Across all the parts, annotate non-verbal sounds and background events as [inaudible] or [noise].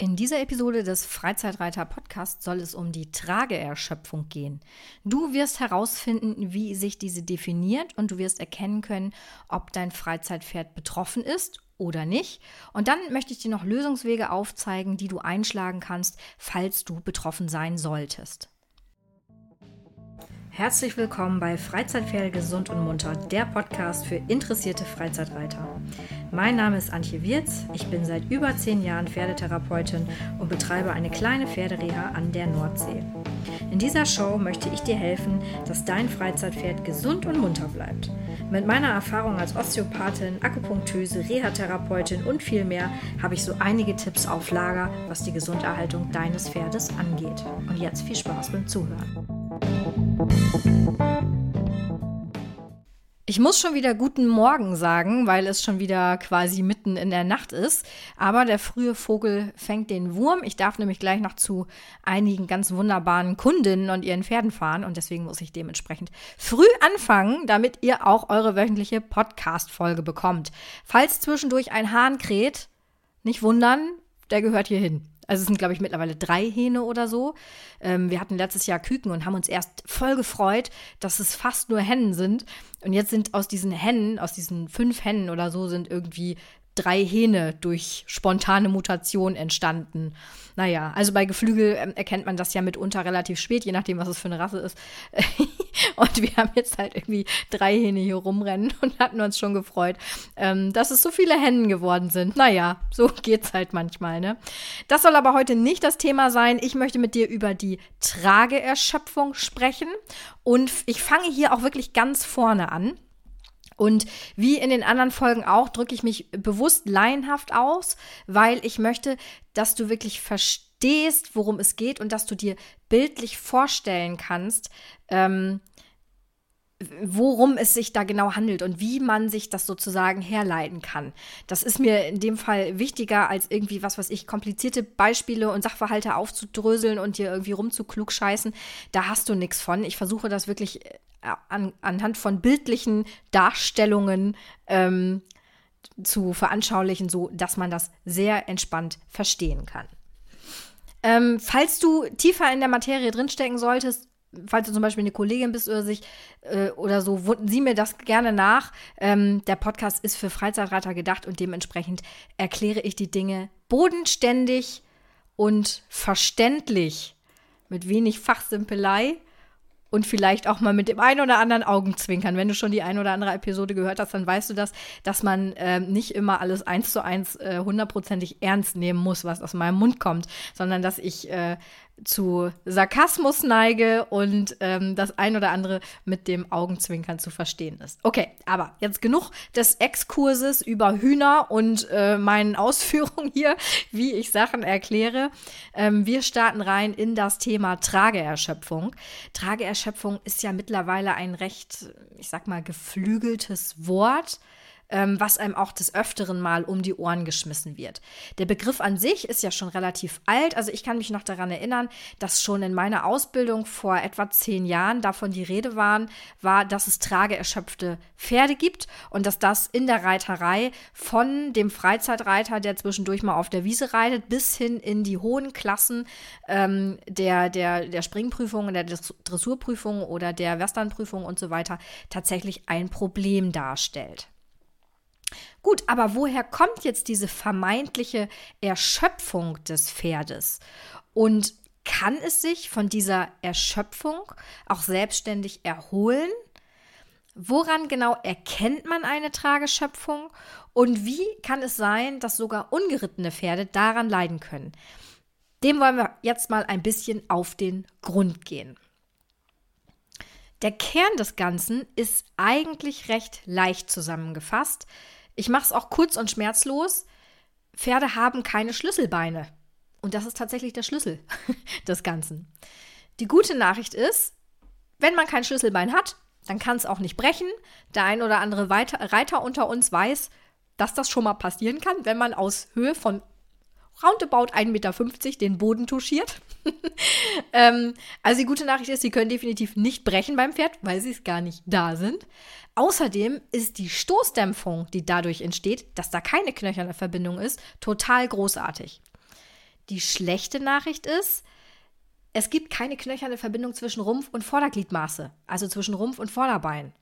In dieser Episode des Freizeitreiter Podcasts soll es um die Trageerschöpfung gehen. Du wirst herausfinden, wie sich diese definiert und du wirst erkennen können, ob dein Freizeitpferd betroffen ist oder nicht. Und dann möchte ich dir noch Lösungswege aufzeigen, die du einschlagen kannst, falls du betroffen sein solltest. Herzlich willkommen bei Freizeitpferde gesund und munter, der Podcast für interessierte Freizeitreiter. Mein Name ist Antje Wirz, ich bin seit über zehn Jahren Pferdetherapeutin und betreibe eine kleine Pferdereha an der Nordsee. In dieser Show möchte ich dir helfen, dass dein Freizeitpferd gesund und munter bleibt. Mit meiner Erfahrung als Osteopathin, Akupunktöse, Reha-Therapeutin und viel mehr habe ich so einige Tipps auf Lager, was die Gesunderhaltung deines Pferdes angeht. Und jetzt viel Spaß beim Zuhören. Ich muss schon wieder guten Morgen sagen, weil es schon wieder quasi mitten in der Nacht ist. Aber der frühe Vogel fängt den Wurm. Ich darf nämlich gleich noch zu einigen ganz wunderbaren Kundinnen und ihren Pferden fahren und deswegen muss ich dementsprechend früh anfangen, damit ihr auch eure wöchentliche Podcast-Folge bekommt. Falls zwischendurch ein Hahn kräht, nicht wundern, der gehört hier hin. Also es sind, glaube ich, mittlerweile drei Hähne oder so. Ähm, wir hatten letztes Jahr Küken und haben uns erst voll gefreut, dass es fast nur Hennen sind. Und jetzt sind aus diesen Hennen, aus diesen fünf Hennen oder so, sind irgendwie drei Hähne durch spontane Mutation entstanden. Naja, also bei Geflügel ähm, erkennt man das ja mitunter relativ spät, je nachdem, was es für eine Rasse ist. [laughs] und wir haben jetzt halt irgendwie drei Hähne hier rumrennen und hatten uns schon gefreut, ähm, dass es so viele Hennen geworden sind. Naja, so [laughs] geht's halt manchmal, ne? Das soll aber heute nicht das Thema sein. Ich möchte mit dir über die Trageerschöpfung sprechen. Und ich fange hier auch wirklich ganz vorne an. Und wie in den anderen Folgen auch, drücke ich mich bewusst laienhaft aus, weil ich möchte, dass du wirklich verstehst, worum es geht und dass du dir bildlich vorstellen kannst, ähm, worum es sich da genau handelt und wie man sich das sozusagen herleiten kann. Das ist mir in dem Fall wichtiger, als irgendwie was, was ich, komplizierte Beispiele und Sachverhalte aufzudröseln und dir irgendwie rumzuklugscheißen. Da hast du nichts von. Ich versuche das wirklich äh, an, anhand von bildlichen Darstellungen ähm, zu veranschaulichen, so dass man das sehr entspannt verstehen kann. Ähm, falls du tiefer in der Materie drinstecken solltest, falls du zum Beispiel eine Kollegin bist oder sich äh, oder so, sieh mir das gerne nach. Ähm, der Podcast ist für Freizeitreiter gedacht und dementsprechend erkläre ich die Dinge bodenständig und verständlich mit wenig Fachsimpelei und vielleicht auch mal mit dem einen oder anderen Augenzwinkern. Wenn du schon die ein oder andere Episode gehört hast, dann weißt du das, dass man äh, nicht immer alles eins zu eins äh, hundertprozentig ernst nehmen muss, was aus meinem Mund kommt, sondern dass ich äh, zu Sarkasmus neige und ähm, das ein oder andere mit dem Augenzwinkern zu verstehen ist. Okay, aber jetzt genug des Exkurses über Hühner und äh, meinen Ausführungen hier, [laughs] wie ich Sachen erkläre. Ähm, wir starten rein in das Thema Trageerschöpfung. Trageerschöpfung ist ja mittlerweile ein recht, ich sag mal, geflügeltes Wort ähm, was einem auch des Öfteren mal um die Ohren geschmissen wird. Der Begriff an sich ist ja schon relativ alt. Also ich kann mich noch daran erinnern, dass schon in meiner Ausbildung vor etwa zehn Jahren davon die Rede waren, war, dass es trageerschöpfte Pferde gibt und dass das in der Reiterei von dem Freizeitreiter, der zwischendurch mal auf der Wiese reitet, bis hin in die hohen Klassen ähm, der, der, der Springprüfung, der Dressurprüfung oder der Westernprüfung und so weiter tatsächlich ein Problem darstellt. Gut, aber woher kommt jetzt diese vermeintliche Erschöpfung des Pferdes? Und kann es sich von dieser Erschöpfung auch selbstständig erholen? Woran genau erkennt man eine Trageschöpfung? Und wie kann es sein, dass sogar ungerittene Pferde daran leiden können? Dem wollen wir jetzt mal ein bisschen auf den Grund gehen. Der Kern des Ganzen ist eigentlich recht leicht zusammengefasst. Ich mache es auch kurz und schmerzlos. Pferde haben keine Schlüsselbeine. Und das ist tatsächlich der Schlüssel [laughs] des Ganzen. Die gute Nachricht ist, wenn man kein Schlüsselbein hat, dann kann es auch nicht brechen. Der ein oder andere Reiter unter uns weiß, dass das schon mal passieren kann, wenn man aus Höhe von roundabout 1,50 Meter den Boden touchiert. [laughs] ähm, also die gute Nachricht ist, sie können definitiv nicht brechen beim Pferd, weil sie es gar nicht da sind. Außerdem ist die Stoßdämpfung, die dadurch entsteht, dass da keine knöcherne Verbindung ist, total großartig. Die schlechte Nachricht ist, es gibt keine knöcherne Verbindung zwischen Rumpf und Vordergliedmaße, also zwischen Rumpf und Vorderbein.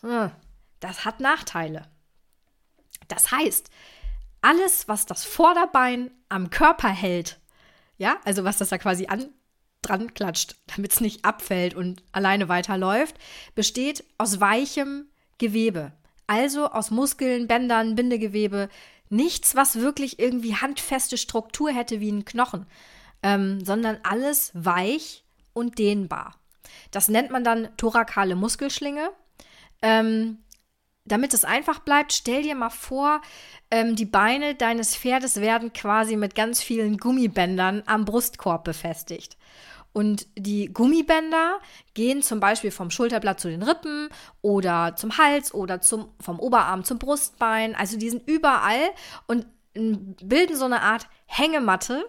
Hm, das hat Nachteile. Das heißt, alles, was das Vorderbein am Körper hält, ja, also was das da quasi an, dran klatscht, damit es nicht abfällt und alleine weiterläuft, besteht aus weichem Gewebe. Also aus Muskeln, Bändern, Bindegewebe. Nichts, was wirklich irgendwie handfeste Struktur hätte wie ein Knochen, ähm, sondern alles weich und dehnbar. Das nennt man dann thorakale Muskelschlinge. Ähm, damit es einfach bleibt, stell dir mal vor, ähm, die Beine deines Pferdes werden quasi mit ganz vielen Gummibändern am Brustkorb befestigt. Und die Gummibänder gehen zum Beispiel vom Schulterblatt zu den Rippen oder zum Hals oder zum, vom Oberarm zum Brustbein. Also die sind überall und bilden so eine Art Hängematte,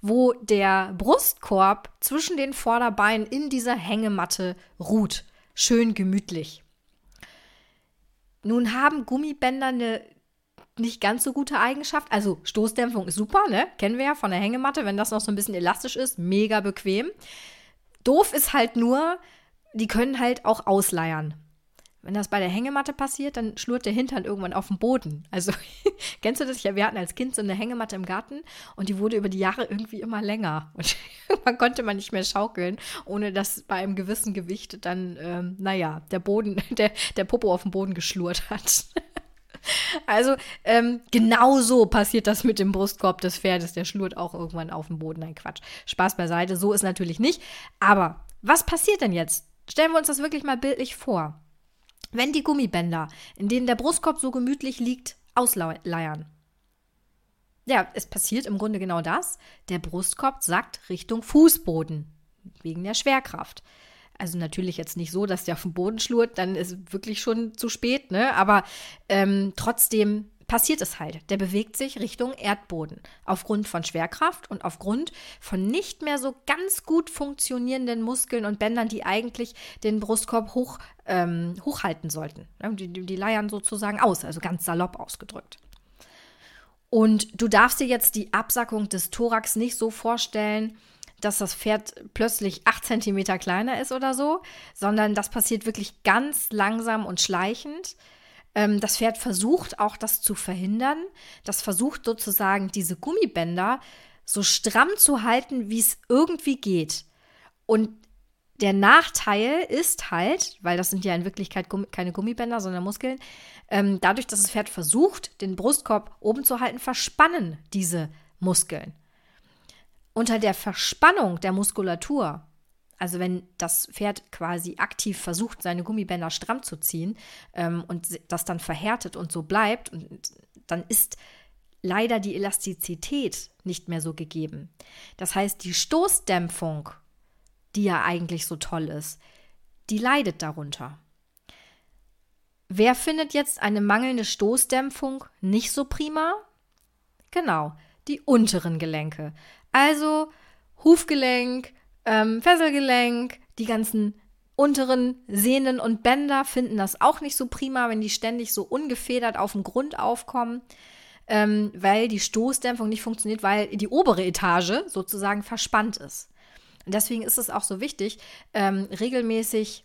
wo der Brustkorb zwischen den Vorderbeinen in dieser Hängematte ruht. Schön gemütlich. Nun haben Gummibänder eine nicht ganz so gute Eigenschaft. Also Stoßdämpfung ist super, ne? Kennen wir ja von der Hängematte, wenn das noch so ein bisschen elastisch ist, mega bequem. Doof ist halt nur, die können halt auch ausleiern. Wenn das bei der Hängematte passiert, dann schlurrt der Hintern irgendwann auf den Boden. Also, [laughs] kennst du das? Ja, wir hatten als Kind so eine Hängematte im Garten und die wurde über die Jahre irgendwie immer länger. Und [laughs] man konnte man nicht mehr schaukeln, ohne dass bei einem gewissen Gewicht dann, ähm, naja, der Boden, [laughs] der, der Popo auf den Boden geschlurrt hat. [laughs] Also, ähm, genau so passiert das mit dem Brustkorb des Pferdes. Der schlurrt auch irgendwann auf den Boden. Nein, Quatsch. Spaß beiseite. So ist natürlich nicht. Aber was passiert denn jetzt? Stellen wir uns das wirklich mal bildlich vor. Wenn die Gummibänder, in denen der Brustkorb so gemütlich liegt, ausleiern. Ja, es passiert im Grunde genau das. Der Brustkorb sackt Richtung Fußboden wegen der Schwerkraft. Also natürlich jetzt nicht so, dass der auf dem Boden schlurrt, dann ist wirklich schon zu spät, ne? Aber ähm, trotzdem passiert es halt. Der bewegt sich Richtung Erdboden. Aufgrund von Schwerkraft und aufgrund von nicht mehr so ganz gut funktionierenden Muskeln und Bändern, die eigentlich den Brustkorb hoch, ähm, hochhalten sollten. Die, die, leiern sozusagen aus, also ganz salopp ausgedrückt. Und du darfst dir jetzt die Absackung des Thorax nicht so vorstellen, dass das Pferd plötzlich acht Zentimeter kleiner ist oder so, sondern das passiert wirklich ganz langsam und schleichend. Ähm, das Pferd versucht auch das zu verhindern. Das versucht sozusagen diese Gummibänder so stramm zu halten, wie es irgendwie geht. Und der Nachteil ist halt, weil das sind ja in Wirklichkeit Gummi, keine Gummibänder, sondern Muskeln, ähm, dadurch, dass das Pferd versucht, den Brustkorb oben zu halten, verspannen diese Muskeln. Unter der Verspannung der Muskulatur also wenn das Pferd quasi aktiv versucht, seine Gummibänder stramm zu ziehen ähm, und das dann verhärtet und so bleibt, und dann ist leider die Elastizität nicht mehr so gegeben. Das heißt, die Stoßdämpfung, die ja eigentlich so toll ist, die leidet darunter. Wer findet jetzt eine mangelnde Stoßdämpfung nicht so prima? Genau, die unteren Gelenke. Also Hufgelenk, ähm, Fesselgelenk, die ganzen unteren Sehnen und Bänder finden das auch nicht so prima, wenn die ständig so ungefedert auf dem Grund aufkommen, ähm, weil die Stoßdämpfung nicht funktioniert, weil die obere Etage sozusagen verspannt ist. Und deswegen ist es auch so wichtig, ähm, regelmäßig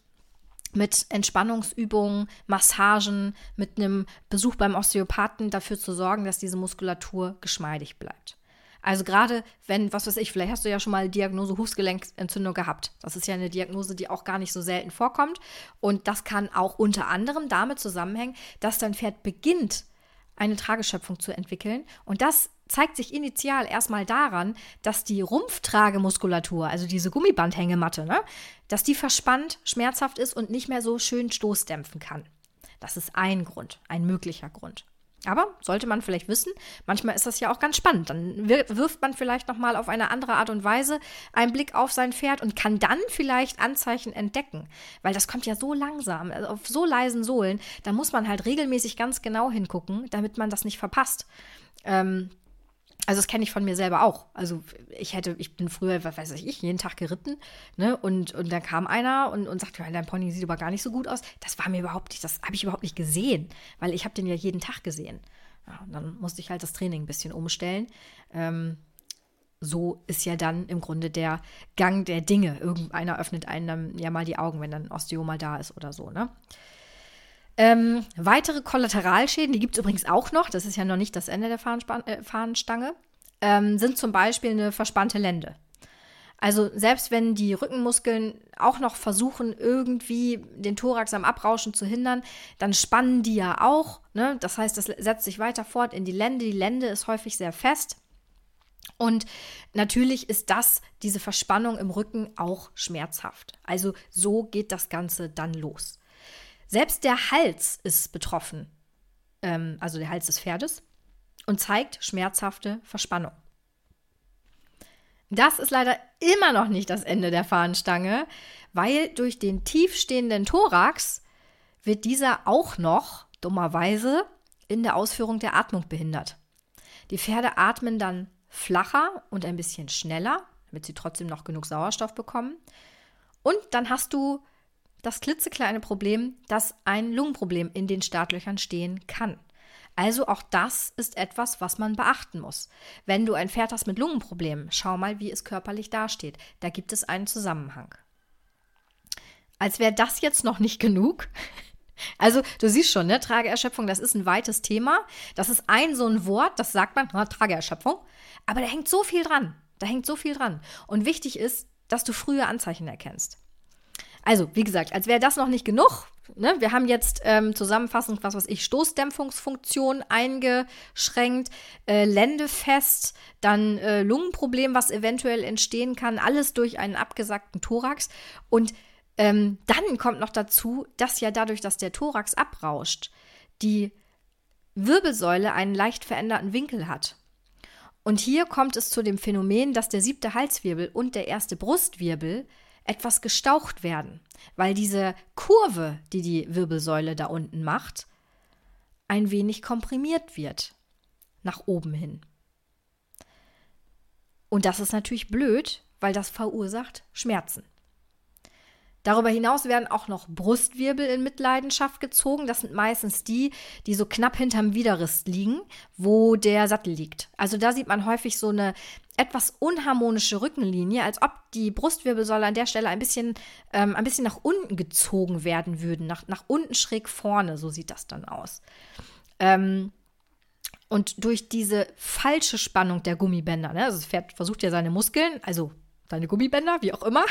mit Entspannungsübungen, Massagen, mit einem Besuch beim Osteopathen dafür zu sorgen, dass diese Muskulatur geschmeidig bleibt. Also gerade wenn, was weiß ich, vielleicht hast du ja schon mal Diagnose Hufgelenkentzündung gehabt. Das ist ja eine Diagnose, die auch gar nicht so selten vorkommt. Und das kann auch unter anderem damit zusammenhängen, dass dein Pferd beginnt, eine Trageschöpfung zu entwickeln. Und das zeigt sich initial erstmal daran, dass die Rumpftragemuskulatur, also diese Gummibandhängematte, ne, dass die verspannt, schmerzhaft ist und nicht mehr so schön stoßdämpfen kann. Das ist ein Grund, ein möglicher Grund. Aber sollte man vielleicht wissen, manchmal ist das ja auch ganz spannend. Dann wirft man vielleicht noch mal auf eine andere Art und Weise einen Blick auf sein Pferd und kann dann vielleicht Anzeichen entdecken, weil das kommt ja so langsam, also auf so leisen Sohlen. Da muss man halt regelmäßig ganz genau hingucken, damit man das nicht verpasst. Ähm, also das kenne ich von mir selber auch. Also ich hätte, ich bin früher, was weiß ich, jeden Tag geritten, ne? Und, und dann kam einer und, und sagte, ja, dein Pony sieht aber gar nicht so gut aus. Das war mir überhaupt nicht, das habe ich überhaupt nicht gesehen, weil ich habe den ja jeden Tag gesehen. Ja, und dann musste ich halt das Training ein bisschen umstellen. Ähm, so ist ja dann im Grunde der Gang der Dinge. Irgendeiner öffnet einem ja mal die Augen, wenn dann Osteoma da ist oder so, ne? Ähm, weitere Kollateralschäden, die gibt es übrigens auch noch, das ist ja noch nicht das Ende der Fahrenspan äh, Fahnenstange, ähm, sind zum Beispiel eine verspannte Lende. Also selbst wenn die Rückenmuskeln auch noch versuchen, irgendwie den Thorax am Abrauschen zu hindern, dann spannen die ja auch. Ne? Das heißt, das setzt sich weiter fort in die Lende. Die Lende ist häufig sehr fest. Und natürlich ist das, diese Verspannung im Rücken, auch schmerzhaft. Also so geht das Ganze dann los. Selbst der Hals ist betroffen, ähm, also der Hals des Pferdes, und zeigt schmerzhafte Verspannung. Das ist leider immer noch nicht das Ende der Fahnenstange, weil durch den tiefstehenden Thorax wird dieser auch noch, dummerweise, in der Ausführung der Atmung behindert. Die Pferde atmen dann flacher und ein bisschen schneller, damit sie trotzdem noch genug Sauerstoff bekommen. Und dann hast du das klitzekleine Problem, dass ein Lungenproblem in den Startlöchern stehen kann. Also auch das ist etwas, was man beachten muss. Wenn du ein Pferd hast mit Lungenproblemen, schau mal, wie es körperlich dasteht. Da gibt es einen Zusammenhang. Als wäre das jetzt noch nicht genug. [laughs] Also, du siehst schon, ne, Trageerschöpfung, das ist ein weites Thema. Das ist ein so ein Wort, das sagt man, na, Trageerschöpfung. Aber da hängt so viel dran. Da hängt so viel dran. Und wichtig ist, dass du frühe Anzeichen erkennst. Also, wie gesagt, als wäre das noch nicht genug. Ne? Wir haben jetzt ähm, zusammenfassend, was weiß ich, Stoßdämpfungsfunktion eingeschränkt, äh, Ländefest, dann äh, Lungenproblem, was eventuell entstehen kann, alles durch einen abgesackten Thorax. Und ähm, dann kommt noch dazu, dass ja dadurch, dass der Thorax abrauscht, die Wirbelsäule einen leicht veränderten Winkel hat. Und hier kommt es zu dem Phänomen, dass der siebte Halswirbel und der erste Brustwirbel etwas gestaucht werden, weil diese Kurve, die die Wirbelsäule da unten macht, ein wenig komprimiert wird nach oben hin. Und das ist natürlich blöd, weil das verursacht Schmerzen. Darüber hinaus werden auch noch Brustwirbel in Mitleidenschaft gezogen. Das sind meistens die, die so knapp hinterm Widerriss liegen, wo der Sattel liegt. Also da sieht man häufig so eine etwas unharmonische Rückenlinie, als ob die Brustwirbelsäule an der Stelle ein bisschen, ähm, ein bisschen nach unten gezogen werden würden, nach, nach unten schräg vorne, so sieht das dann aus. Ähm, und durch diese falsche Spannung der Gummibänder, ne, also das Pferd versucht ja seine Muskeln, also seine Gummibänder, wie auch immer,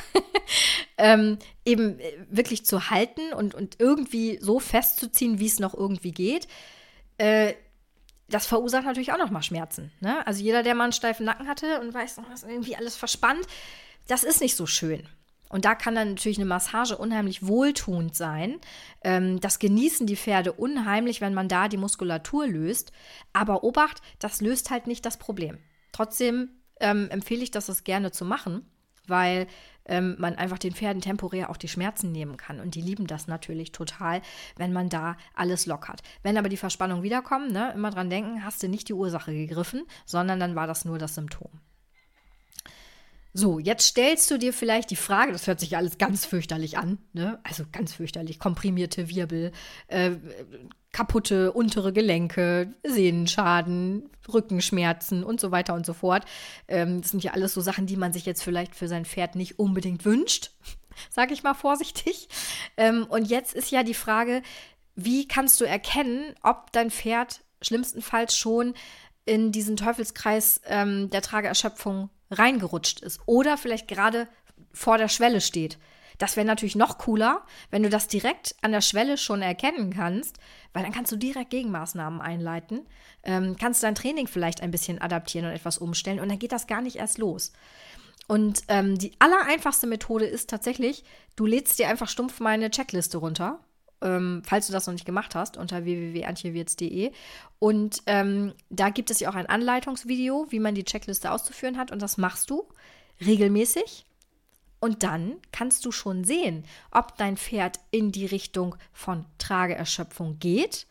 [laughs] ähm, eben äh, wirklich zu halten und, und irgendwie so festzuziehen, wie es noch irgendwie geht. Äh, das verursacht natürlich auch nochmal Schmerzen. Ne? Also jeder, der mal einen steifen Nacken hatte und weiß, das ist irgendwie alles verspannt, das ist nicht so schön. Und da kann dann natürlich eine Massage unheimlich wohltuend sein. Ähm, das genießen die Pferde unheimlich, wenn man da die Muskulatur löst. Aber Obacht, das löst halt nicht das Problem. Trotzdem ähm, empfehle ich das, das gerne zu machen, weil ähm, man einfach den Pferden temporär auch die Schmerzen nehmen kann. Und die lieben das natürlich total, wenn man da alles lockert. Wenn aber die Verspannung wiederkommt, ne, immer dran denken, hast du nicht die Ursache gegriffen, sondern dann war das nur das Symptom. So, jetzt stellst du dir vielleicht die Frage, das hört sich alles ganz fürchterlich an, ne? also ganz fürchterlich, komprimierte Wirbel, äh, kaputte untere Gelenke, Sehnenschaden, Rückenschmerzen und so weiter und so fort. Ähm, das sind ja alles so Sachen, die man sich jetzt vielleicht für sein Pferd nicht unbedingt wünscht, [laughs] sage ich mal vorsichtig. Ähm, und jetzt ist ja die Frage, wie kannst du erkennen, ob dein Pferd schlimmstenfalls schon in diesen Teufelskreis ähm, der Trageerschöpfung reingerutscht ist oder vielleicht gerade vor der Schwelle steht. Das wäre natürlich noch cooler, wenn du das direkt an der Schwelle schon erkennen kannst, weil dann kannst du direkt Gegenmaßnahmen einleiten, ähm, kannst dein Training vielleicht ein bisschen adaptieren und etwas umstellen und dann geht das gar nicht erst los. Und ähm, die allereinfachste Methode ist tatsächlich, du lädst dir einfach stumpf meine Checkliste runter ähm, falls du das noch nicht gemacht hast, unter www.antjewirz.de. Und ähm, da gibt es ja auch ein Anleitungsvideo, wie man die Checkliste auszuführen hat. Und das machst du regelmäßig. Und dann kannst du schon sehen, ob dein Pferd in die Richtung von Trageerschöpfung geht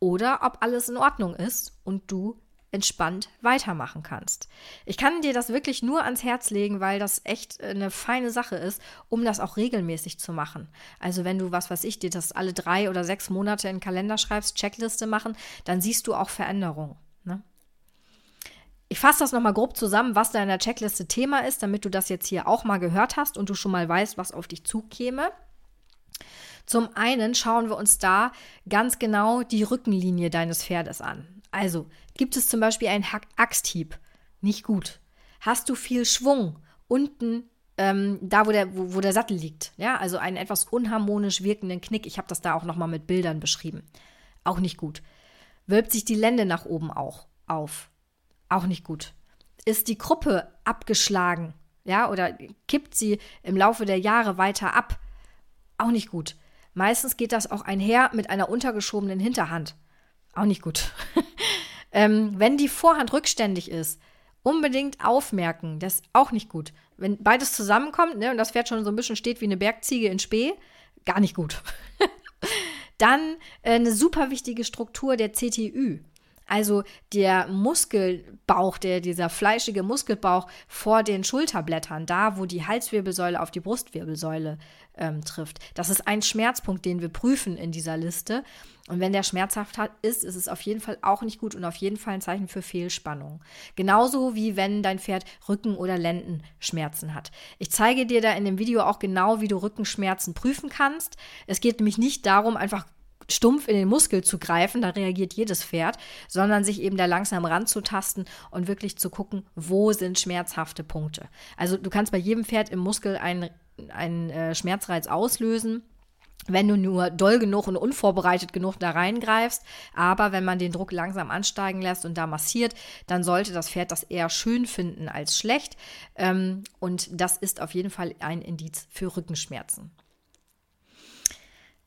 oder ob alles in Ordnung ist und du entspannt weitermachen kannst. Ich kann dir das wirklich nur ans Herz legen, weil das echt eine feine Sache ist, um das auch regelmäßig zu machen. Also wenn du, was weiß ich, dir das alle drei oder sechs Monate in den Kalender schreibst, Checkliste machen, dann siehst du auch Veränderungen. Ne? Ich fasse das nochmal grob zusammen, was da in der Checkliste Thema ist, damit du das jetzt hier auch mal gehört hast und du schon mal weißt, was auf dich zukäme. Zum einen schauen wir uns da ganz genau die Rückenlinie deines Pferdes an. Also, gibt es zum Beispiel einen Axthieb? Nicht gut. Hast du viel Schwung unten ähm, da, wo der, wo, wo, der Sattel liegt? Ja, also einen etwas unharmonisch wirkenden Knick. Ich habe das da auch nochmal mit Bildern beschrieben. Auch nicht gut. Wölbt sich die Lände nach oben auch auf? Auch nicht gut. Ist die Gruppe abgeschlagen? Ja, oder kippt sie im Laufe der Jahre weiter ab? Auch nicht gut. Meistens geht das auch einher mit einer untergeschobenen Hinterhand. Auch nicht gut. [laughs] ähm, wenn die Vorhand rückständig ist, unbedingt aufmerken. Das ist auch nicht gut. Wenn beides zusammenkommt ne, und das Pferd schon so ein bisschen steht wie eine Bergziege in Spee, gar nicht gut. [laughs] Dann äh, eine super wichtige Struktur der CTÜ. Also der Muskelbauch, der, dieser fleischige Muskelbauch vor den Schulterblättern, da wo die Halswirbelsäule auf die Brustwirbelsäule ähm, trifft. Das ist ein Schmerzpunkt, den wir prüfen in dieser Liste. Und wenn der schmerzhaft ist, ist es auf jeden Fall auch nicht gut und auf jeden Fall ein Zeichen für Fehlspannung. Genauso wie wenn dein Pferd Rücken- oder Lendenschmerzen hat. Ich zeige dir da in dem Video auch genau, wie du Rückenschmerzen prüfen kannst. Es geht nämlich nicht darum, einfach stumpf in den Muskel zu greifen, da reagiert jedes Pferd, sondern sich eben da langsam ranzutasten und wirklich zu gucken, wo sind schmerzhafte Punkte. Also du kannst bei jedem Pferd im Muskel einen, einen äh, Schmerzreiz auslösen wenn du nur doll genug und unvorbereitet genug da reingreifst. Aber wenn man den Druck langsam ansteigen lässt und da massiert, dann sollte das Pferd das eher schön finden als schlecht. Ähm, und das ist auf jeden Fall ein Indiz für Rückenschmerzen.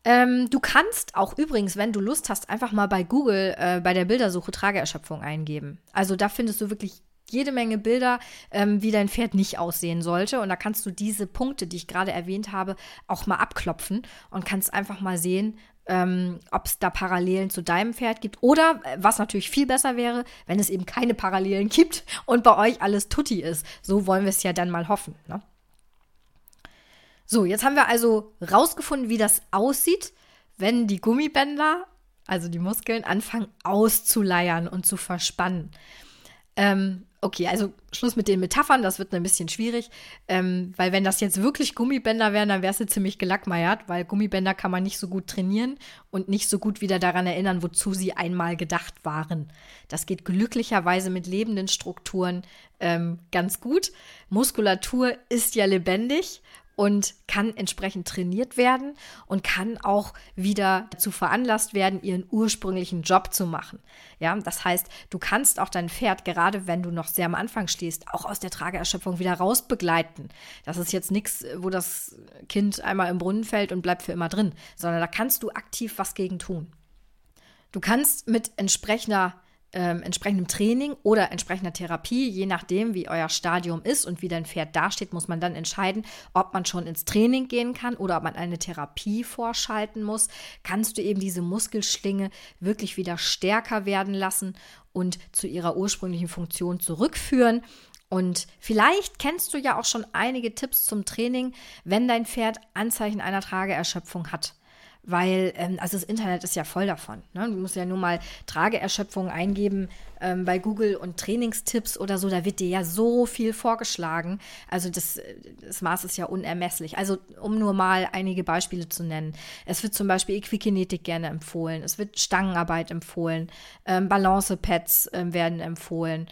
Ähm, du kannst auch übrigens, wenn du Lust hast, einfach mal bei Google äh, bei der Bildersuche Trageerschöpfung eingeben. Also da findest du wirklich jede Menge Bilder, ähm, wie dein Pferd nicht aussehen sollte. Und da kannst du diese Punkte, die ich gerade erwähnt habe, auch mal abklopfen und kannst einfach mal sehen, ähm, ob es da Parallelen zu deinem Pferd gibt. Oder, äh, was natürlich viel besser wäre, wenn es eben keine Parallelen [laughs] gibt und bei euch alles tutti ist. So wollen wir es ja dann mal hoffen. Ne? So, jetzt haben wir also rausgefunden, wie das aussieht, wenn die Gummibänder, also die Muskeln, anfangen auszuleiern und zu verspannen. Ähm, okay, also Schluss mit den Metaphern, das wird ein bisschen schwierig, ähm, weil wenn das jetzt wirklich Gummibänder wären, dann wärst du ziemlich gelackmeiert, weil Gummibänder kann man nicht so gut trainieren und nicht so gut wieder daran erinnern, wozu sie einmal gedacht waren. Das geht glücklicherweise mit lebenden Strukturen ähm, ganz gut. Muskulatur ist ja lebendig und kann entsprechend trainiert werden und kann auch wieder dazu veranlasst werden, ihren ursprünglichen Job zu machen. Ja, das heißt, du kannst auch dein Pferd, gerade wenn du noch sehr am Anfang stehst, auch aus der Trageerschöpfung wieder rausbegleiten. Das ist jetzt nichts, wo das Kind einmal im Brunnen fällt und bleibt für immer drin, sondern da kannst du aktiv was gegen tun. Du kannst mit entsprechender ähm, entsprechendem Training oder entsprechender Therapie, je nachdem, wie euer Stadium ist und wie dein Pferd dasteht, muss man dann entscheiden, ob man schon ins Training gehen kann oder ob man eine Therapie vorschalten muss. Kannst du eben diese Muskelschlinge wirklich wieder stärker werden lassen und zu ihrer ursprünglichen Funktion zurückführen. Und vielleicht kennst du ja auch schon einige Tipps zum Training, wenn dein Pferd Anzeichen einer Trageerschöpfung hat weil ähm, also das Internet ist ja voll davon. Ne? Du musst ja nur mal Trageerschöpfung eingeben ähm, bei Google und Trainingstipps oder so, da wird dir ja so viel vorgeschlagen. Also das, das Maß ist ja unermesslich. Also um nur mal einige Beispiele zu nennen. Es wird zum Beispiel Equikinetik gerne empfohlen, es wird Stangenarbeit empfohlen, ähm, Balancepads ähm, werden empfohlen.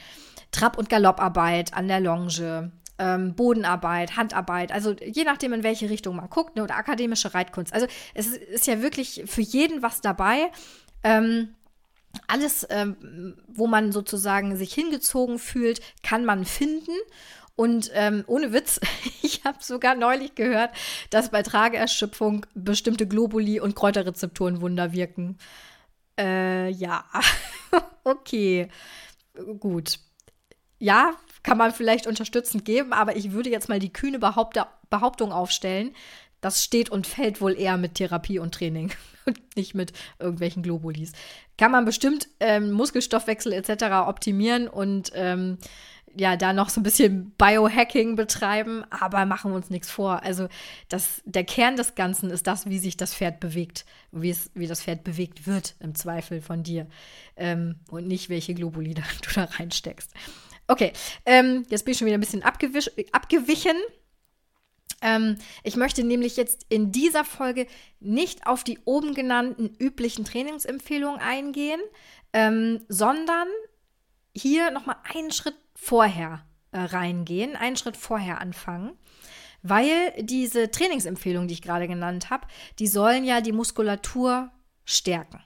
Trab- und Galopparbeit an der Longe, ähm, Bodenarbeit, Handarbeit, also je nachdem, in welche Richtung man guckt, ne, oder akademische Reitkunst. Also es ist, ist ja wirklich für jeden was dabei. Ähm, alles, ähm, wo man sozusagen sich hingezogen fühlt, kann man finden. Und ähm, ohne Witz, [laughs] ich habe sogar neulich gehört, dass bei Trageerschöpfung bestimmte Globuli und Kräuterrezepturen Wunder wirken. Äh, ja, [laughs] okay, gut. Ja, kann man vielleicht unterstützend geben, aber ich würde jetzt mal die kühne Behauptung aufstellen, das steht und fällt wohl eher mit Therapie und Training [laughs] und nicht mit irgendwelchen Globulis. Kann man bestimmt ähm, Muskelstoffwechsel etc. optimieren und ähm, ja, da noch so ein bisschen Biohacking betreiben, aber machen wir uns nichts vor. Also das, der Kern des Ganzen ist das, wie sich das Pferd bewegt, wie, es, wie das Pferd bewegt wird, im Zweifel von dir. Ähm, und nicht, welche Globuli [laughs] du da reinsteckst. Okay, ähm, jetzt bin ich schon wieder ein bisschen abgewichen. Ähm, ich möchte nämlich jetzt in dieser Folge nicht auf die oben genannten üblichen Trainingsempfehlungen eingehen, ähm, sondern hier nochmal einen Schritt vorher äh, reingehen, einen Schritt vorher anfangen. Weil diese Trainingsempfehlungen, die ich gerade genannt habe, die sollen ja die Muskulatur stärken.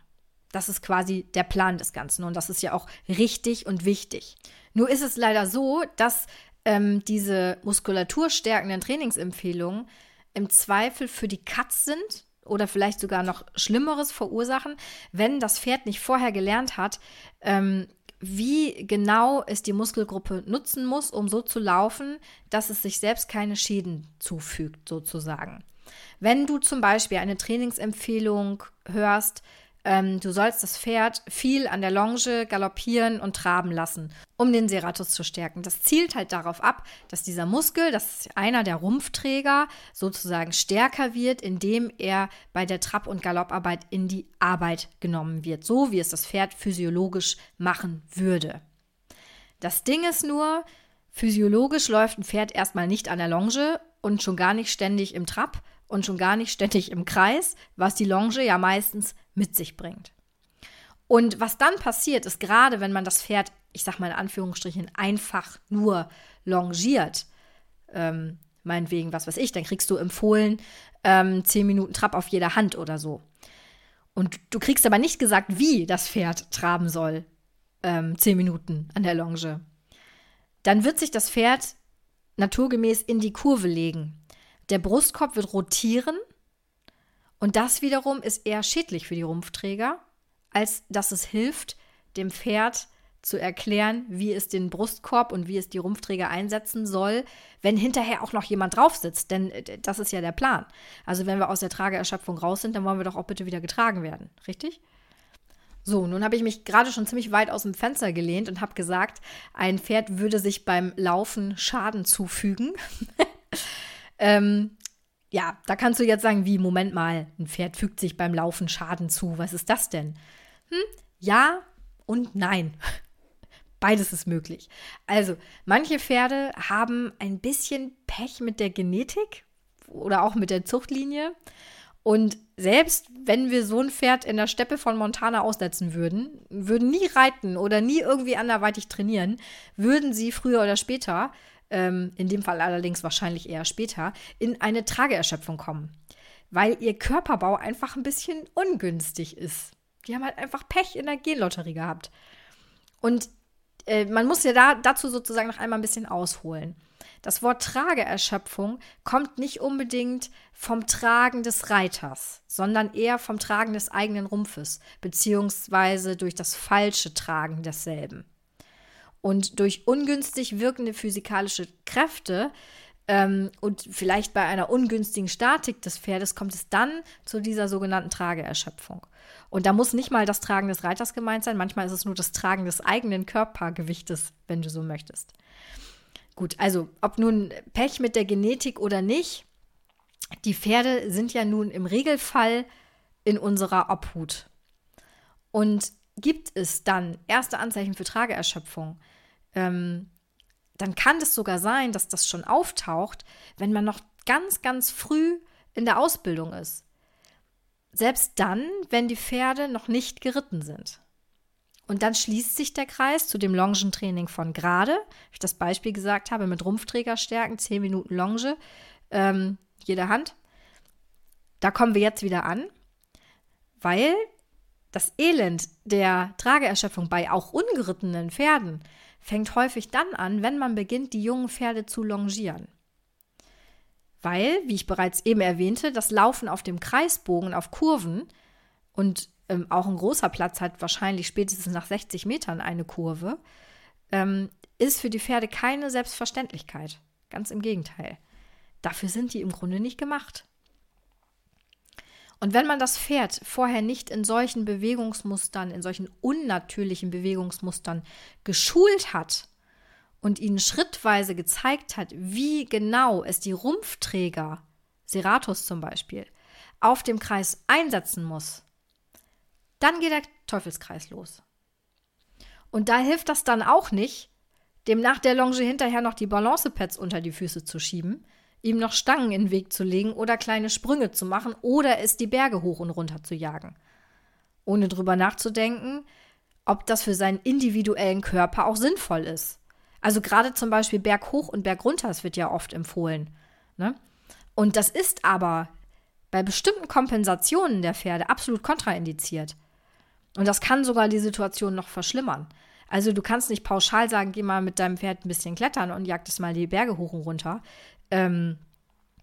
Das ist quasi der Plan des Ganzen und das ist ja auch richtig und wichtig. Nur ist es leider so, dass ähm, diese muskulaturstärkenden Trainingsempfehlungen im Zweifel für die Katz sind oder vielleicht sogar noch Schlimmeres verursachen, wenn das Pferd nicht vorher gelernt hat, ähm, wie genau es die Muskelgruppe nutzen muss, um so zu laufen, dass es sich selbst keine Schäden zufügt, sozusagen. Wenn du zum Beispiel eine Trainingsempfehlung hörst, ähm, du sollst das Pferd viel an der Longe galoppieren und traben lassen, um den Serratus zu stärken. Das zielt halt darauf ab, dass dieser Muskel, das ist einer der Rumpfträger, sozusagen stärker wird, indem er bei der Trab- und Galopparbeit in die Arbeit genommen wird, so wie es das Pferd physiologisch machen würde. Das Ding ist nur, physiologisch läuft ein Pferd erstmal nicht an der Longe und schon gar nicht ständig im Trab und schon gar nicht ständig im Kreis, was die Longe ja meistens mit sich bringt. Und was dann passiert, ist gerade, wenn man das Pferd, ich sag mal in Anführungsstrichen, einfach nur longiert, ähm, meinetwegen, was weiß ich, dann kriegst du empfohlen ähm, 10 Minuten Trab auf jeder Hand oder so. Und du kriegst aber nicht gesagt, wie das Pferd traben soll, ähm, 10 Minuten an der Longe. Dann wird sich das Pferd naturgemäß in die Kurve legen. Der Brustkorb wird rotieren und das wiederum ist eher schädlich für die Rumpfträger, als dass es hilft, dem Pferd zu erklären, wie es den Brustkorb und wie es die Rumpfträger einsetzen soll, wenn hinterher auch noch jemand drauf sitzt. Denn äh, das ist ja der Plan. Also wenn wir aus der Trageerschöpfung raus sind, dann wollen wir doch auch bitte wieder getragen werden. Richtig? So, nun habe ich mich gerade schon ziemlich weit aus dem Fenster gelehnt und habe gesagt, ein Pferd würde sich beim Laufen Schaden zufügen. [laughs] ähm, ja, da kannst du jetzt sagen, wie, Moment mal, ein Pferd fügt sich beim Laufen Schaden zu. Was ist das denn? Hm, ja und nein. [laughs] Beides ist möglich. Also, manche Pferde haben ein bisschen Pech mit der Genetik oder auch mit der Zuchtlinie. Und selbst wenn wir so ein Pferd in der Steppe von Montana aussetzen würden, würden nie reiten oder nie irgendwie anderweitig trainieren, würden sie früher oder später ähm, in dem Fall allerdings wahrscheinlich eher später, in eine Trageerschöpfung kommen. Weil ihr Körperbau einfach ein bisschen ungünstig ist. Die haben halt einfach Pech in der Genlotterie gehabt. Und äh, man muss ja da, dazu sozusagen noch einmal ein bisschen ausholen. Das Wort Trageerschöpfung kommt nicht unbedingt vom Tragen des Reiters, sondern eher vom Tragen des eigenen Rumpfes, beziehungsweise durch das falsche Tragen desselben. Und durch ungünstig wirkende physikalische Kräfte ähm, und vielleicht bei einer ungünstigen Statik des Pferdes kommt es dann zu dieser sogenannten Trageerschöpfung. Und da muss nicht mal das Tragen des Reiters gemeint sein, manchmal ist es nur das Tragen des eigenen Körpergewichtes, wenn du so möchtest. Gut, also ob nun Pech mit der Genetik oder nicht, die Pferde sind ja nun im Regelfall in unserer Obhut. Und gibt es dann erste Anzeichen für Trageerschöpfung, ähm, dann kann es sogar sein, dass das schon auftaucht, wenn man noch ganz, ganz früh in der Ausbildung ist. Selbst dann, wenn die Pferde noch nicht geritten sind. Und dann schließt sich der Kreis zu dem Longentraining von gerade, wie ich das Beispiel gesagt habe, mit Rumpfträgerstärken, 10 Minuten Longe, ähm, jede Hand. Da kommen wir jetzt wieder an, weil das Elend der Trageerschöpfung bei auch ungerittenen Pferden fängt häufig dann an, wenn man beginnt, die jungen Pferde zu longieren. Weil, wie ich bereits eben erwähnte, das Laufen auf dem Kreisbogen, auf Kurven und ähm, auch ein großer Platz hat wahrscheinlich spätestens nach 60 Metern eine Kurve, ähm, ist für die Pferde keine Selbstverständlichkeit. Ganz im Gegenteil. Dafür sind die im Grunde nicht gemacht. Und wenn man das Pferd vorher nicht in solchen Bewegungsmustern, in solchen unnatürlichen Bewegungsmustern geschult hat und ihnen schrittweise gezeigt hat, wie genau es die Rumpfträger, Serratus zum Beispiel, auf dem Kreis einsetzen muss, dann geht der Teufelskreis los. Und da hilft das dann auch nicht, dem nach der Longe hinterher noch die Balancepads unter die Füße zu schieben, ihm noch Stangen in den Weg zu legen oder kleine Sprünge zu machen oder es die Berge hoch und runter zu jagen. Ohne drüber nachzudenken, ob das für seinen individuellen Körper auch sinnvoll ist. Also gerade zum Beispiel Berg hoch und Berg runter, das wird ja oft empfohlen. Ne? Und das ist aber bei bestimmten Kompensationen der Pferde absolut kontraindiziert. Und das kann sogar die Situation noch verschlimmern. Also du kannst nicht pauschal sagen, geh mal mit deinem Pferd ein bisschen klettern und jagt es mal die Berge hoch und runter. Ähm,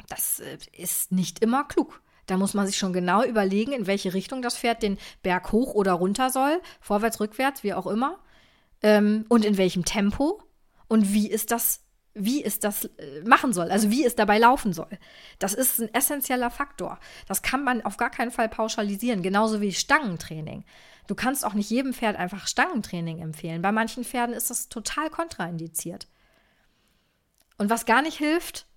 das äh, ist nicht immer klug. Da muss man sich schon genau überlegen, in welche Richtung das Pferd den Berg hoch oder runter soll, vorwärts, rückwärts, wie auch immer, ähm, und in welchem Tempo und wie ist das, wie es das äh, machen soll, also wie es dabei laufen soll. Das ist ein essentieller Faktor. Das kann man auf gar keinen Fall pauschalisieren, genauso wie Stangentraining. Du kannst auch nicht jedem Pferd einfach Stangentraining empfehlen. Bei manchen Pferden ist das total kontraindiziert. Und was gar nicht hilft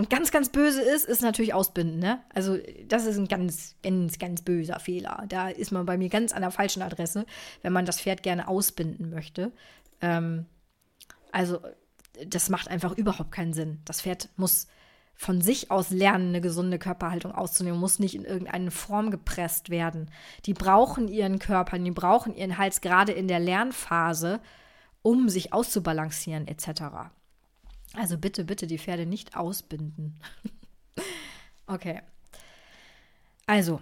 und ganz, ganz böse ist, ist natürlich Ausbinden. Ne? Also das ist ein ganz, ganz, ganz böser Fehler. Da ist man bei mir ganz an der falschen Adresse, wenn man das Pferd gerne ausbinden möchte. Ähm, also das macht einfach überhaupt keinen Sinn. Das Pferd muss von sich aus lernen, eine gesunde Körperhaltung auszunehmen, muss nicht in irgendeine Form gepresst werden. Die brauchen ihren Körper, die brauchen ihren Hals gerade in der Lernphase, um sich auszubalancieren etc. Also bitte, bitte die Pferde nicht ausbinden. [laughs] okay. Also,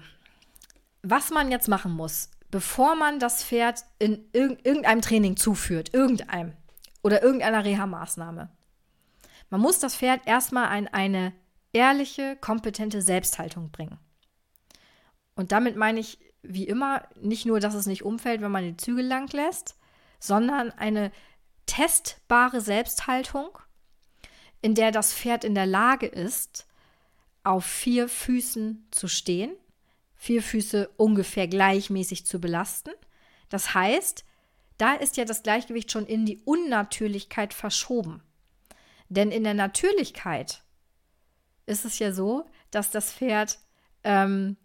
was man jetzt machen muss, bevor man das Pferd in irgendeinem Training zuführt, irgendeinem oder irgendeiner Reha-Maßnahme, man muss das Pferd erstmal in eine ehrliche, kompetente Selbsthaltung bringen. Und damit meine ich, wie immer, nicht nur, dass es nicht umfällt, wenn man die Zügel lang lässt, sondern eine testbare Selbsthaltung, in der das Pferd in der Lage ist, auf vier Füßen zu stehen, vier Füße ungefähr gleichmäßig zu belasten. Das heißt, da ist ja das Gleichgewicht schon in die Unnatürlichkeit verschoben. Denn in der Natürlichkeit ist es ja so, dass das Pferd ähm,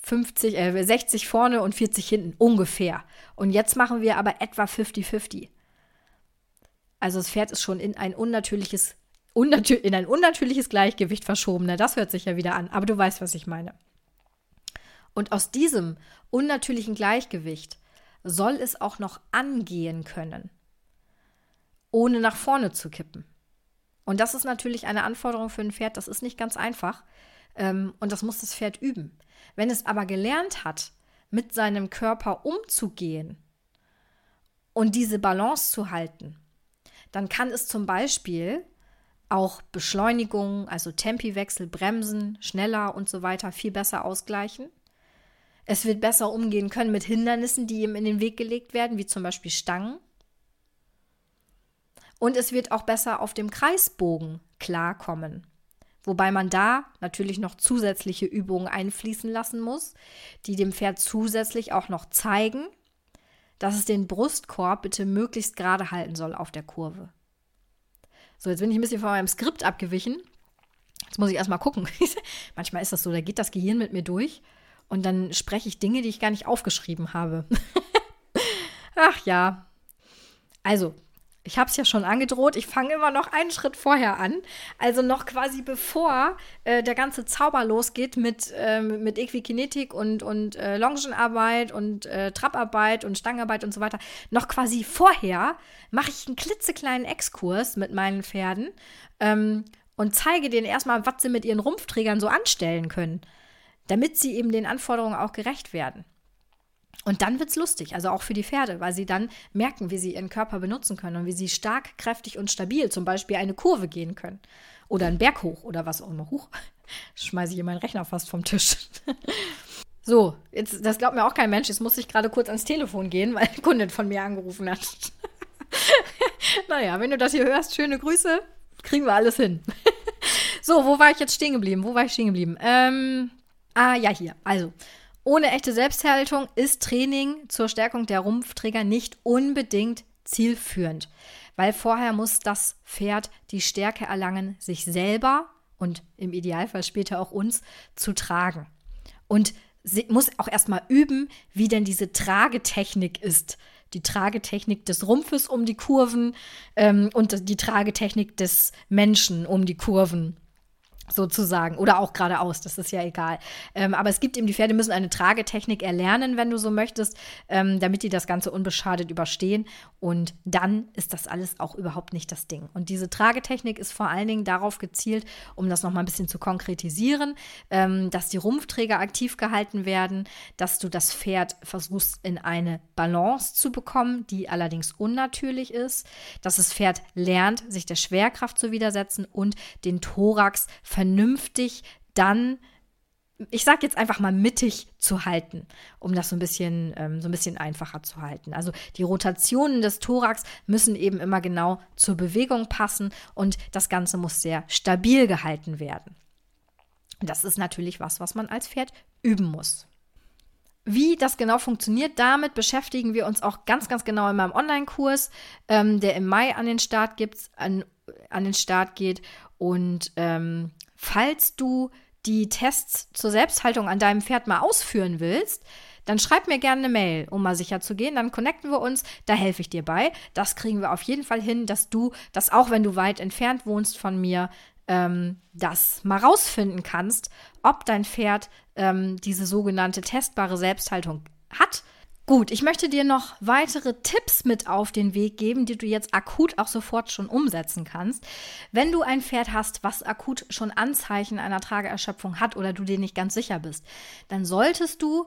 50, äh, 60 vorne und 40 hinten ungefähr. Und jetzt machen wir aber etwa 50-50. Also das Pferd ist schon in ein unnatürliches, unnatür in ein unnatürliches Gleichgewicht verschoben. Das hört sich ja wieder an, aber du weißt, was ich meine. Und aus diesem unnatürlichen Gleichgewicht soll es auch noch angehen können, ohne nach vorne zu kippen. Und das ist natürlich eine Anforderung für ein Pferd, das ist nicht ganz einfach. Ähm, und das muss das Pferd üben. Wenn es aber gelernt hat, mit seinem Körper umzugehen und diese Balance zu halten, dann kann es zum Beispiel auch Beschleunigung, also Tempiwechsel, Bremsen, schneller und so weiter viel besser ausgleichen. Es wird besser umgehen können mit Hindernissen, die ihm in den Weg gelegt werden, wie zum Beispiel Stangen. Und es wird auch besser auf dem Kreisbogen klarkommen. Wobei man da natürlich noch zusätzliche Übungen einfließen lassen muss, die dem Pferd zusätzlich auch noch zeigen, dass es den Brustkorb bitte möglichst gerade halten soll auf der Kurve. So, jetzt bin ich ein bisschen von meinem Skript abgewichen. Jetzt muss ich erstmal gucken. [laughs] Manchmal ist das so, da geht das Gehirn mit mir durch und dann spreche ich Dinge, die ich gar nicht aufgeschrieben habe. [laughs] Ach ja. Also, ich habe es ja schon angedroht, ich fange immer noch einen Schritt vorher an. Also noch quasi bevor äh, der ganze Zauber losgeht mit, äh, mit Equikinetik und, und äh, Longenarbeit und äh, Trapparbeit und Stangenarbeit und so weiter. Noch quasi vorher mache ich einen klitzekleinen Exkurs mit meinen Pferden ähm, und zeige denen erstmal, was sie mit ihren Rumpfträgern so anstellen können, damit sie eben den Anforderungen auch gerecht werden. Und dann wird es lustig, also auch für die Pferde, weil sie dann merken, wie sie ihren Körper benutzen können und wie sie stark, kräftig und stabil zum Beispiel eine Kurve gehen können. Oder einen Berg hoch oder was auch immer. Huch, [laughs] schmeiße ich hier meinen Rechner fast vom Tisch. [laughs] so, jetzt, das glaubt mir auch kein Mensch. Jetzt muss ich gerade kurz ans Telefon gehen, weil eine Kundin von mir angerufen hat. [laughs] naja, wenn du das hier hörst, schöne Grüße. Kriegen wir alles hin. so, wo war ich jetzt stehen geblieben? Wo war ich stehen geblieben? Ähm, ah, ja, hier. Also, ohne echte Selbsthaltung ist Training zur Stärkung der Rumpfträger nicht unbedingt zielführend, weil vorher muss das Pferd die Stärke erlangen, sich selber und im Idealfall später auch uns zu tragen. Und sie muss auch erstmal üben, wie denn diese Tragetechnik ist, die Tragetechnik des Rumpfes um die Kurven ähm, und die Tragetechnik des Menschen um die Kurven sozusagen oder auch geradeaus, das ist ja egal. Ähm, aber es gibt eben, die Pferde müssen eine Tragetechnik erlernen, wenn du so möchtest, ähm, damit die das Ganze unbeschadet überstehen. Und dann ist das alles auch überhaupt nicht das Ding. Und diese Tragetechnik ist vor allen Dingen darauf gezielt, um das nochmal ein bisschen zu konkretisieren, ähm, dass die Rumpfträger aktiv gehalten werden, dass du das Pferd versuchst in eine Balance zu bekommen, die allerdings unnatürlich ist, dass das Pferd lernt, sich der Schwerkraft zu widersetzen und den Thorax vernünftig dann ich sage jetzt einfach mal mittig zu halten, um das so ein bisschen ähm, so ein bisschen einfacher zu halten. Also die Rotationen des Thorax müssen eben immer genau zur Bewegung passen und das Ganze muss sehr stabil gehalten werden. Das ist natürlich was, was man als Pferd üben muss. Wie das genau funktioniert, damit beschäftigen wir uns auch ganz, ganz genau in meinem Online-Kurs, ähm, der im Mai an den Start gibt, an, an den Start geht. Und ähm, falls du die Tests zur Selbsthaltung an deinem Pferd mal ausführen willst, dann schreib mir gerne eine Mail, um mal sicher zu gehen. Dann connecten wir uns, da helfe ich dir bei. Das kriegen wir auf jeden Fall hin, dass du das auch, wenn du weit entfernt wohnst von mir, ähm, das mal rausfinden kannst, ob dein Pferd ähm, diese sogenannte testbare Selbsthaltung hat Gut, ich möchte dir noch weitere Tipps mit auf den Weg geben, die du jetzt akut auch sofort schon umsetzen kannst. Wenn du ein Pferd hast, was akut schon Anzeichen einer Trageerschöpfung hat oder du dir nicht ganz sicher bist, dann solltest du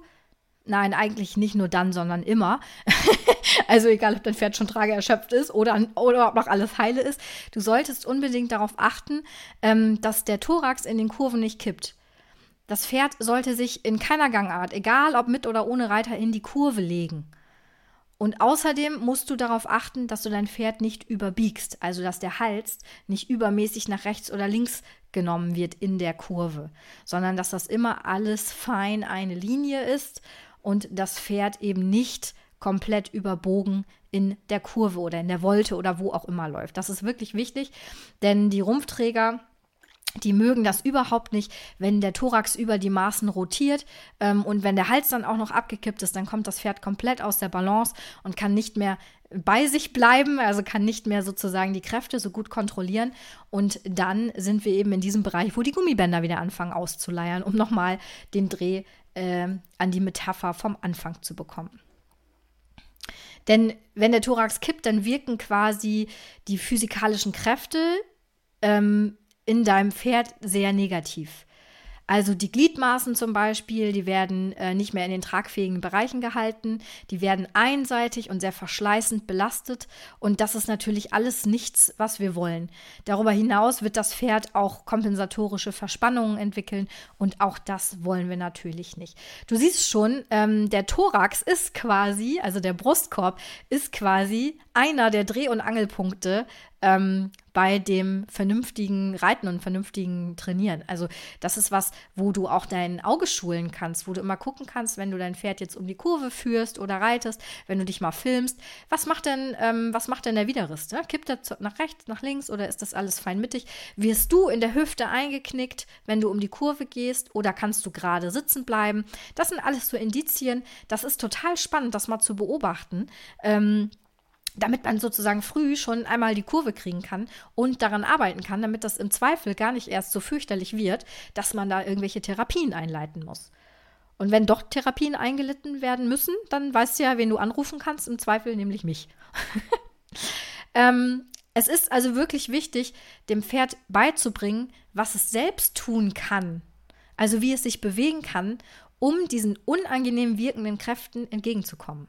Nein, eigentlich nicht nur dann, sondern immer. [laughs] also egal, ob dein Pferd schon trageerschöpft ist oder, oder ob noch alles heile ist. Du solltest unbedingt darauf achten, ähm, dass der Thorax in den Kurven nicht kippt. Das Pferd sollte sich in keiner Gangart, egal ob mit oder ohne Reiter, in die Kurve legen. Und außerdem musst du darauf achten, dass du dein Pferd nicht überbiegst, also dass der Hals nicht übermäßig nach rechts oder links genommen wird in der Kurve, sondern dass das immer alles fein eine Linie ist und das Pferd eben nicht komplett überbogen in der Kurve oder in der Wolte oder wo auch immer läuft. Das ist wirklich wichtig, denn die Rumpfträger die mögen das überhaupt nicht, wenn der Thorax über die Maßen rotiert ähm, und wenn der Hals dann auch noch abgekippt ist, dann kommt das Pferd komplett aus der Balance und kann nicht mehr bei sich bleiben, also kann nicht mehr sozusagen die Kräfte so gut kontrollieren. Und dann sind wir eben in diesem Bereich, wo die Gummibänder wieder anfangen auszuleiern, um nochmal den Dreh äh, an die Metapher vom Anfang zu bekommen. Denn wenn der Thorax kippt, dann wirken quasi die physikalischen Kräfte ähm, in deinem Pferd sehr negativ. Also die Gliedmaßen zum Beispiel, die werden äh, nicht mehr in den tragfähigen Bereichen gehalten, die werden einseitig und sehr verschleißend belastet und das ist natürlich alles nichts, was wir wollen. Darüber hinaus wird das Pferd auch kompensatorische Verspannungen entwickeln und auch das wollen wir natürlich nicht. Du siehst schon, ähm, der Thorax ist quasi, also der Brustkorb ist quasi einer der Dreh- und Angelpunkte ähm, bei dem vernünftigen Reiten und vernünftigen Trainieren. Also das ist was, wo du auch dein Auge schulen kannst, wo du immer gucken kannst, wenn du dein Pferd jetzt um die Kurve führst oder reitest, wenn du dich mal filmst, was macht denn, ähm, was macht denn der Widerrist? Ne? Kippt er nach rechts, nach links oder ist das alles fein mittig? Wirst du in der Hüfte eingeknickt, wenn du um die Kurve gehst oder kannst du gerade sitzen bleiben? Das sind alles so Indizien. Das ist total spannend, das mal zu beobachten. Ähm, damit man sozusagen früh schon einmal die Kurve kriegen kann und daran arbeiten kann, damit das im Zweifel gar nicht erst so fürchterlich wird, dass man da irgendwelche Therapien einleiten muss. Und wenn doch Therapien eingelitten werden müssen, dann weißt du ja, wen du anrufen kannst, im Zweifel nämlich mich. [laughs] ähm, es ist also wirklich wichtig, dem Pferd beizubringen, was es selbst tun kann. Also wie es sich bewegen kann, um diesen unangenehm wirkenden Kräften entgegenzukommen.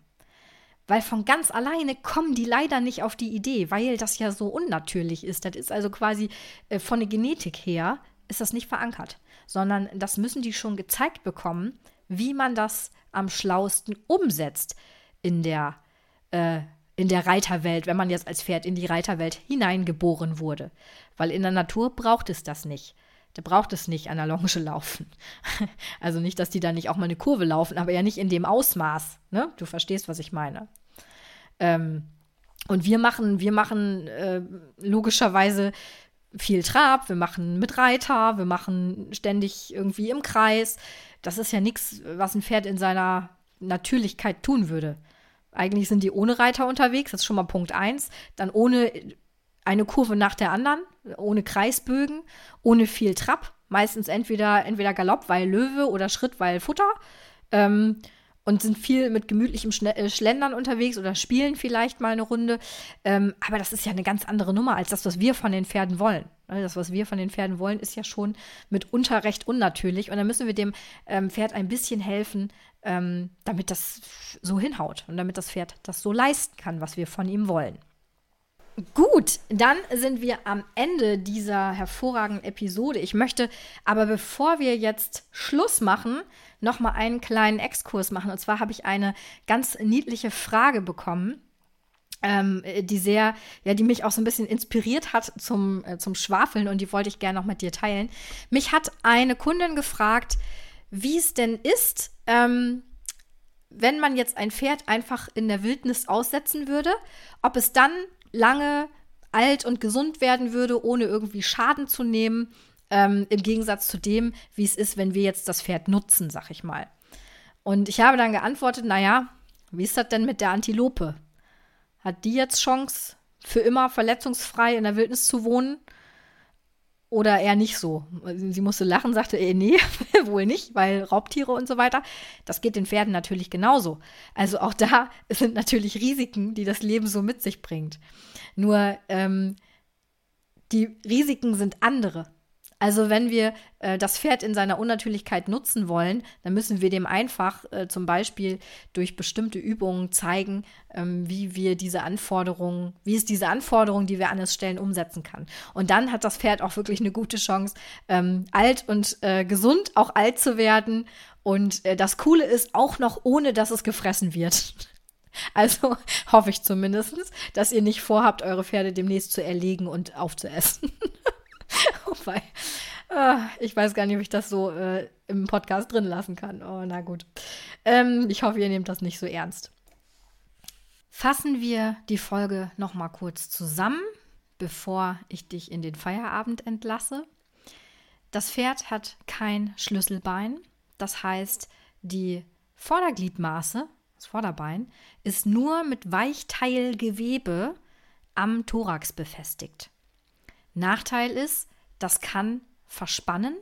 Weil von ganz alleine kommen die leider nicht auf die Idee, weil das ja so unnatürlich ist. Das ist also quasi äh, von der Genetik her, ist das nicht verankert, sondern das müssen die schon gezeigt bekommen, wie man das am schlausten umsetzt in der, äh, in der Reiterwelt, wenn man jetzt als Pferd in die Reiterwelt hineingeboren wurde. Weil in der Natur braucht es das nicht. Da braucht es nicht an der Longe laufen. [laughs] Also nicht, dass die da nicht auch mal eine Kurve laufen, aber ja nicht in dem Ausmaß. Ne? Du verstehst, was ich meine. Ähm, und wir machen, wir machen äh, logischerweise viel Trab, wir machen mit Reiter, wir machen ständig irgendwie im Kreis. Das ist ja nichts, was ein Pferd in seiner Natürlichkeit tun würde. Eigentlich sind die ohne Reiter unterwegs, das ist schon mal Punkt 1. Dann ohne eine Kurve nach der anderen, ohne Kreisbögen, ohne viel Trab. Meistens entweder, entweder Galopp, weil Löwe oder Schritt, weil Futter. Ähm, und sind viel mit gemütlichem äh, Schlendern unterwegs oder spielen vielleicht mal eine Runde. Ähm, aber das ist ja eine ganz andere Nummer als das, was wir von den Pferden wollen. Ne, das, was wir von den Pferden wollen, ist ja schon mitunter recht unnatürlich. Und dann müssen wir dem ähm, Pferd ein bisschen helfen, ähm, damit das so hinhaut und damit das Pferd das so leisten kann, was wir von ihm wollen. Gut, dann sind wir am Ende dieser hervorragenden Episode. Ich möchte aber, bevor wir jetzt Schluss machen, noch mal einen kleinen Exkurs machen. Und zwar habe ich eine ganz niedliche Frage bekommen, ähm, die sehr, ja, die mich auch so ein bisschen inspiriert hat zum, äh, zum Schwafeln und die wollte ich gerne noch mit dir teilen. Mich hat eine Kundin gefragt, wie es denn ist, ähm, wenn man jetzt ein Pferd einfach in der Wildnis aussetzen würde, ob es dann lange alt und gesund werden würde, ohne irgendwie Schaden zu nehmen, ähm, im Gegensatz zu dem, wie es ist, wenn wir jetzt das Pferd nutzen, sag ich mal. Und ich habe dann geantwortet, naja, wie ist das denn mit der Antilope? Hat die jetzt Chance, für immer verletzungsfrei in der Wildnis zu wohnen? Oder eher nicht so. Sie musste lachen, sagte, eh, nee, [laughs] wohl nicht, weil Raubtiere und so weiter. Das geht den Pferden natürlich genauso. Also auch da [laughs] sind natürlich Risiken, die das Leben so mit sich bringt. Nur ähm, die Risiken sind andere. Also wenn wir äh, das Pferd in seiner Unnatürlichkeit nutzen wollen, dann müssen wir dem einfach äh, zum Beispiel durch bestimmte Übungen zeigen, ähm, wie wir diese Anforderungen, wie es diese Anforderungen, die wir an es stellen, umsetzen kann. Und dann hat das Pferd auch wirklich eine gute Chance, ähm, alt und äh, gesund auch alt zu werden. Und äh, das Coole ist auch noch, ohne dass es gefressen wird. [laughs] Also hoffe ich zumindest, dass ihr nicht vorhabt, eure Pferde demnächst zu erlegen und aufzuessen. [laughs] [laughs] Wobei, äh, ich weiß gar nicht, ob ich das so äh, im Podcast drin lassen kann. Oh, na gut. Ähm, ich hoffe, ihr nehmt das nicht so ernst. Fassen wir die Folge noch mal kurz zusammen, bevor ich dich in den Feierabend entlasse. Das Pferd hat kein Schlüsselbein. Das heißt, die Vordergliedmaße, das Vorderbein, ist nur mit Weichteilgewebe am Thorax befestigt. Nachteil ist, das kann verspannen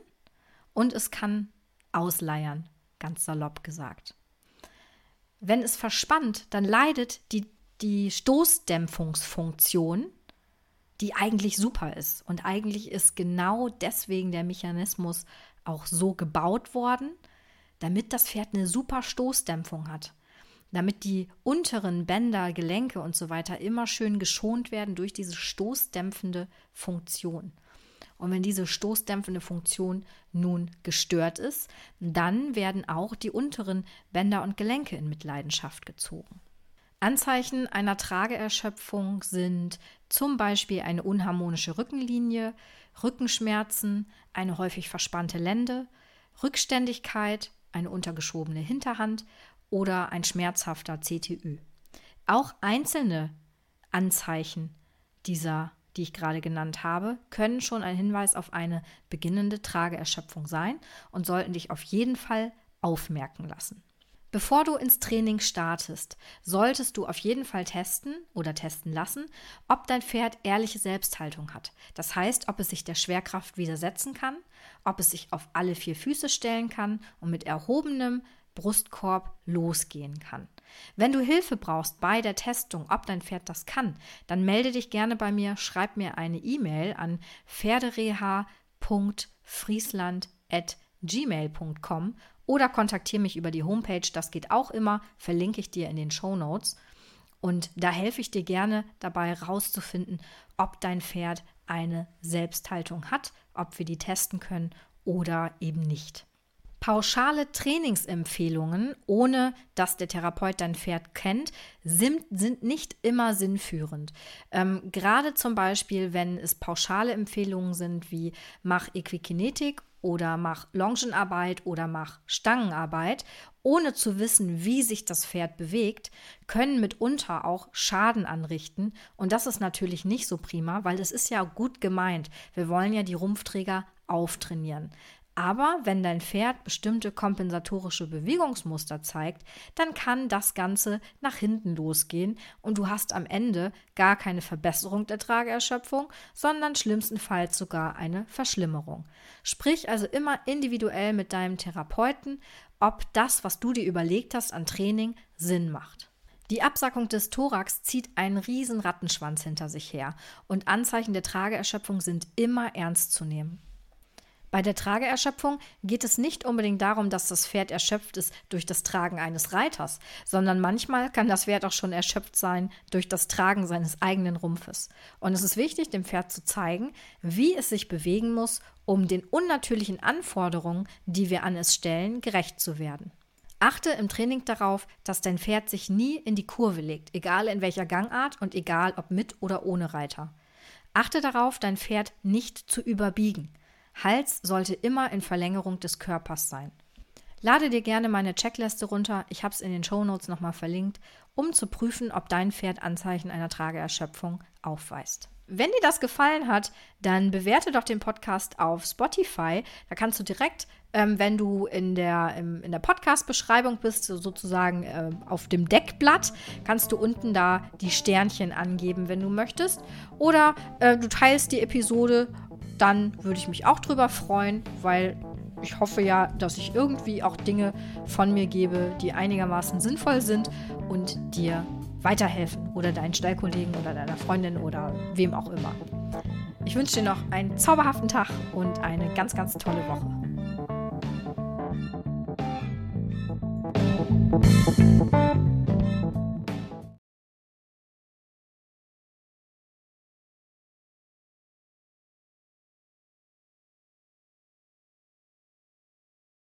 und es kann ausleiern, ganz salopp gesagt. Wenn es verspannt, dann leidet die, die Stoßdämpfungsfunktion, die eigentlich super ist. Und eigentlich ist genau deswegen der Mechanismus auch so gebaut worden, damit das Pferd eine super Stoßdämpfung hat damit die unteren Bänder, Gelenke und so weiter immer schön geschont werden durch diese stoßdämpfende Funktion. Und wenn diese stoßdämpfende Funktion nun gestört ist, dann werden auch die unteren Bänder und Gelenke in Mitleidenschaft gezogen. Anzeichen einer Trageerschöpfung sind zum Beispiel eine unharmonische Rückenlinie, Rückenschmerzen, eine häufig verspannte Lende, Rückständigkeit, eine untergeschobene Hinterhand oder ein schmerzhafter CTÜ. Auch einzelne Anzeichen dieser, die ich gerade genannt habe, können schon ein Hinweis auf eine beginnende Trageerschöpfung sein und sollten dich auf jeden Fall aufmerken lassen. Bevor du ins Training startest, solltest du auf jeden Fall testen oder testen lassen, ob dein Pferd ehrliche Selbsthaltung hat. Das heißt, ob es sich der Schwerkraft widersetzen kann, ob es sich auf alle vier Füße stellen kann und mit erhobenem, Brustkorb losgehen kann. Wenn du Hilfe brauchst bei der Testung, ob dein Pferd das kann, dann melde dich gerne bei mir, schreib mir eine E-Mail an pferdereha.friesland.gmail.com oder kontaktiere mich über die Homepage, das geht auch immer, verlinke ich dir in den Show Notes. Und da helfe ich dir gerne dabei herauszufinden, ob dein Pferd eine Selbsthaltung hat, ob wir die testen können oder eben nicht. Pauschale Trainingsempfehlungen, ohne dass der Therapeut dein Pferd kennt, sind, sind nicht immer sinnführend. Ähm, gerade zum Beispiel, wenn es pauschale Empfehlungen sind wie mach Equikinetik oder mach Longenarbeit oder mach Stangenarbeit, ohne zu wissen, wie sich das Pferd bewegt, können mitunter auch Schaden anrichten. Und das ist natürlich nicht so prima, weil es ist ja gut gemeint. Wir wollen ja die Rumpfträger auftrainieren. Aber wenn dein Pferd bestimmte kompensatorische Bewegungsmuster zeigt, dann kann das Ganze nach hinten losgehen und du hast am Ende gar keine Verbesserung der Trageerschöpfung, sondern schlimmstenfalls sogar eine Verschlimmerung. Sprich also immer individuell mit deinem Therapeuten, ob das, was du dir überlegt hast an Training, Sinn macht. Die Absackung des Thorax zieht einen riesen Rattenschwanz hinter sich her und Anzeichen der Trageerschöpfung sind immer ernst zu nehmen. Bei der Trageerschöpfung geht es nicht unbedingt darum, dass das Pferd erschöpft ist durch das Tragen eines Reiters, sondern manchmal kann das Pferd auch schon erschöpft sein durch das Tragen seines eigenen Rumpfes. Und es ist wichtig, dem Pferd zu zeigen, wie es sich bewegen muss, um den unnatürlichen Anforderungen, die wir an es stellen, gerecht zu werden. Achte im Training darauf, dass dein Pferd sich nie in die Kurve legt, egal in welcher Gangart und egal ob mit oder ohne Reiter. Achte darauf, dein Pferd nicht zu überbiegen. Hals sollte immer in Verlängerung des Körpers sein. Lade dir gerne meine Checkliste runter, ich habe es in den Shownotes nochmal verlinkt, um zu prüfen, ob dein Pferd Anzeichen einer Trageerschöpfung aufweist. Wenn dir das gefallen hat, dann bewerte doch den Podcast auf Spotify. Da kannst du direkt, ähm, wenn du in der, im, in der Podcast-Beschreibung bist, sozusagen äh, auf dem Deckblatt, kannst du unten da die Sternchen angeben, wenn du möchtest. Oder äh, du teilst die Episode dann würde ich mich auch drüber freuen, weil ich hoffe ja, dass ich irgendwie auch Dinge von mir gebe, die einigermaßen sinnvoll sind und dir weiterhelfen oder deinen Stallkollegen oder deiner Freundin oder wem auch immer. Ich wünsche dir noch einen zauberhaften Tag und eine ganz, ganz tolle Woche.